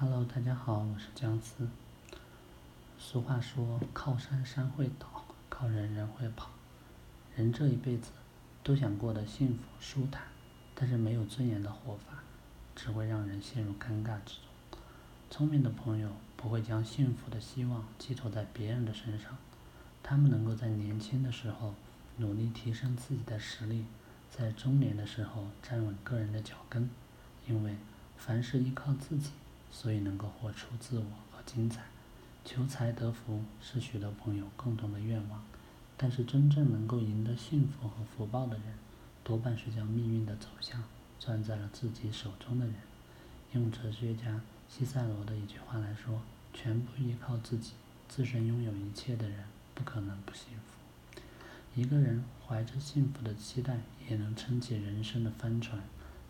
Hello，大家好，我是姜思。俗话说，靠山山会倒，靠人人会跑。人这一辈子都想过得幸福舒坦，但是没有尊严的活法，只会让人陷入尴尬之中。聪明的朋友不会将幸福的希望寄托在别人的身上，他们能够在年轻的时候努力提升自己的实力，在中年的时候站稳个人的脚跟，因为凡是依靠自己。所以能够活出自我和精彩。求财得福是许多朋友共同的愿望，但是真正能够赢得幸福和福报的人，多半是将命运的走向攥在了自己手中的人。用哲学家西塞罗的一句话来说：“全部依靠自己，自身拥有一切的人，不可能不幸福。”一个人怀着幸福的期待，也能撑起人生的帆船，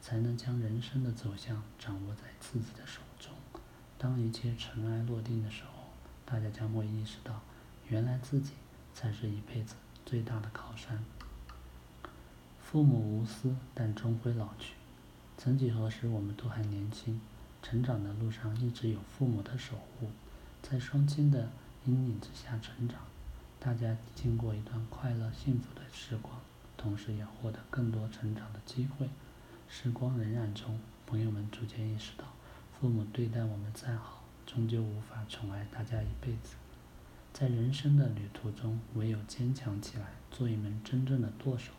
才能将人生的走向掌握在自己的手中。当一切尘埃落定的时候，大家将会意识到，原来自己才是一辈子最大的靠山。父母无私，但终会老去。曾几何时，我们都还年轻，成长的路上一直有父母的守护，在双亲的阴影之下成长。大家经过一段快乐幸福的时光，同时也获得更多成长的机会。时光荏苒中，朋友们逐渐意识到。父母对待我们再好，终究无法宠爱大家一辈子。在人生的旅途中，唯有坚强起来，做一门真正的舵手，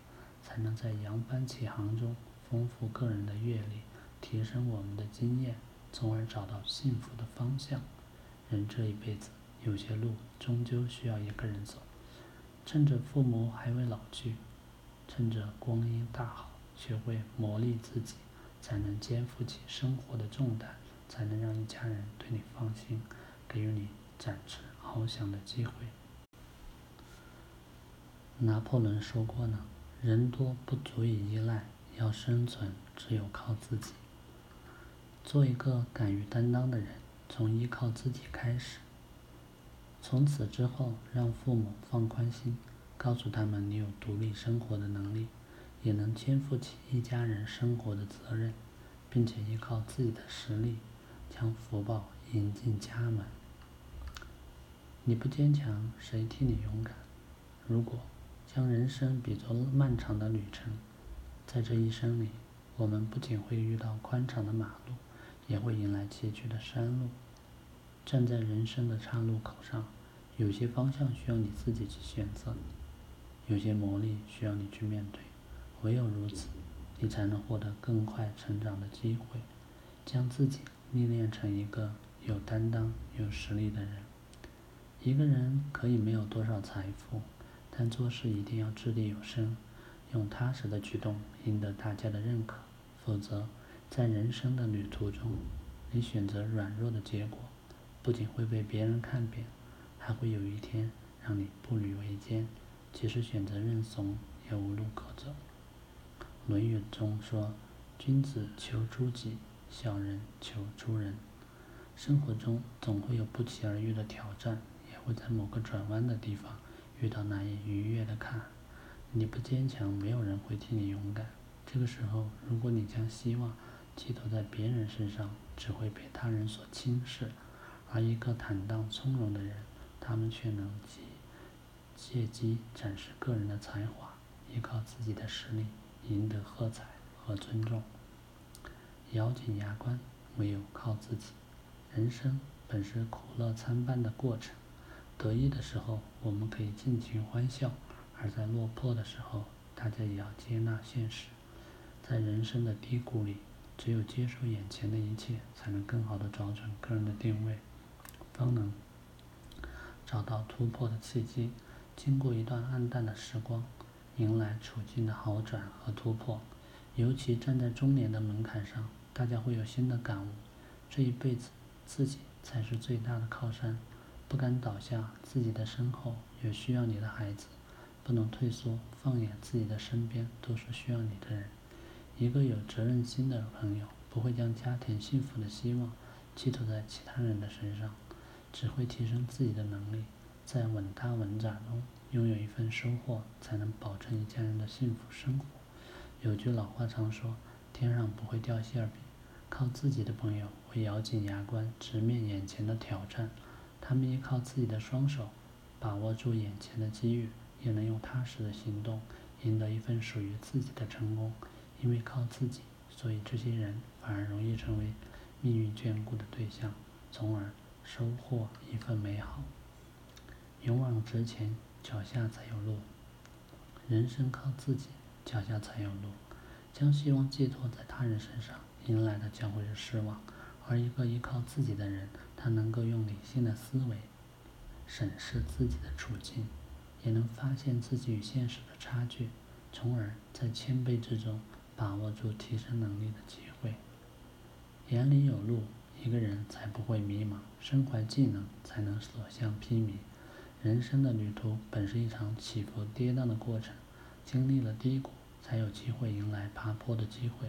才能在扬帆起航中丰富个人的阅历，提升我们的经验，从而找到幸福的方向。人这一辈子，有些路终究需要一个人走。趁着父母还未老去，趁着光阴大好，学会磨砺自己，才能肩负起生活的重担。才能让一家人对你放心，给予你展翅翱翔的机会。拿破仑说过呢：“人多不足以依赖，要生存只有靠自己。”做一个敢于担当的人，从依靠自己开始。从此之后，让父母放宽心，告诉他们你有独立生活的能力，也能肩负起一家人生活的责任，并且依靠自己的实力。将福报引进家门。你不坚强，谁替你勇敢？如果将人生比作漫长的旅程，在这一生里，我们不仅会遇到宽敞的马路，也会迎来崎岖的山路。站在人生的岔路口上，有些方向需要你自己去选择，有些磨砺需要你去面对。唯有如此，你才能获得更快成长的机会，将自己。历练成一个有担当、有实力的人。一个人可以没有多少财富，但做事一定要掷地有声，用踏实的举动赢得大家的认可。否则，在人生的旅途中，你选择软弱的结果，不仅会被别人看扁，还会有一天让你步履维艰，即使选择认怂，也无路可走。《论语》中说：“君子求诸己。”小人求诸人，生活中总会有不期而遇的挑战，也会在某个转弯的地方遇到难以逾越的坎。你不坚强，没有人会替你勇敢。这个时候，如果你将希望寄托在别人身上，只会被他人所轻视。而一个坦荡从容的人，他们却能借借机展示个人的才华，依靠自己的实力赢得喝彩和尊重。咬紧牙关，唯有靠自己。人生本是苦乐参半的过程，得意的时候我们可以尽情欢笑，而在落魄的时候，大家也要接纳现实。在人生的低谷里，只有接受眼前的一切，才能更好的找准个人的定位，方能找到突破的契机。经过一段暗淡的时光，迎来处境的好转和突破。尤其站在中年的门槛上。大家会有新的感悟，这一辈子自己才是最大的靠山，不敢倒下，自己的身后有需要你的孩子，不能退缩，放眼自己的身边都是需要你的人。一个有责任心的朋友，不会将家庭幸福的希望寄托在其他人的身上，只会提升自己的能力，在稳打稳扎中拥有一份收获，才能保证一家人的幸福生活。有句老话常说：“天上不会掉馅饼。”靠自己的朋友会咬紧牙关直面眼前的挑战。他们依靠自己的双手，把握住眼前的机遇，也能用踏实的行动赢得一份属于自己的成功。因为靠自己，所以这些人反而容易成为命运眷顾的对象，从而收获一份美好。勇往直前，脚下才有路。人生靠自己，脚下才有路。将希望寄托在他人身上，迎来的将会是失望。而一个依靠自己的人，他能够用理性的思维审视自己的处境，也能发现自己与现实的差距，从而在谦卑之中把握住提升能力的机会。眼里有路，一个人才不会迷茫；身怀技能，才能所向披靡。人生的旅途本是一场起伏跌宕的过程，经历了低谷，才有机会迎来爬坡的机会。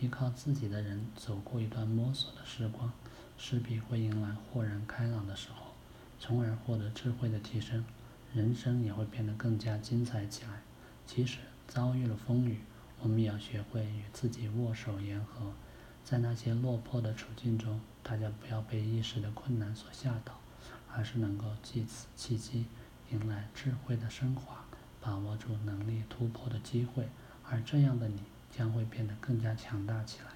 依靠自己的人走过一段摸索的时光，势必会迎来豁然开朗的时候，从而获得智慧的提升，人生也会变得更加精彩起来。即使遭遇了风雨，我们也要学会与自己握手言和。在那些落魄的处境中，大家不要被一时的困难所吓倒。而是能够借此契机迎来智慧的升华，把握住能力突破的机会，而这样的你将会变得更加强大起来，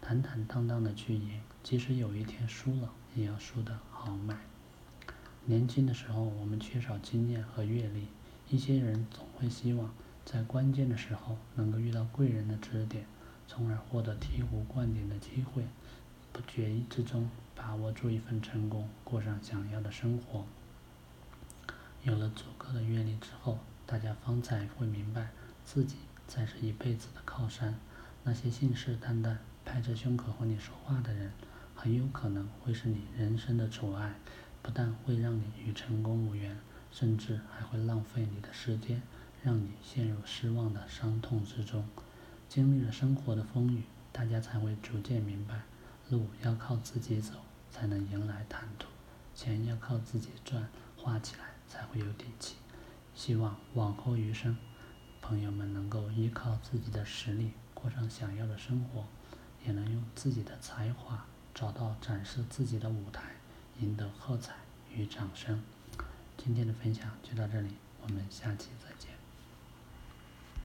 坦坦荡荡的去赢，即使有一天输了，也要输得豪迈。年轻的时候，我们缺少经验和阅历，一些人总会希望在关键的时候能够遇到贵人的指点，从而获得醍醐灌顶的机会。不觉意之中把握住一份成功，过上想要的生活。有了足够的阅历之后，大家方才会明白，自己才是一辈子的靠山。那些信誓旦旦、拍着胸口和你说话的人，很有可能会是你人生的阻碍，不但会让你与成功无缘，甚至还会浪费你的时间，让你陷入失望的伤痛之中。经历了生活的风雨，大家才会逐渐明白。路要靠自己走，才能迎来坦途；钱要靠自己赚，花起来才会有底气。希望往后余生，朋友们能够依靠自己的实力，过上想要的生活，也能用自己的才华找到展示自己的舞台，赢得喝彩与掌声。今天的分享就到这里，我们下期再见。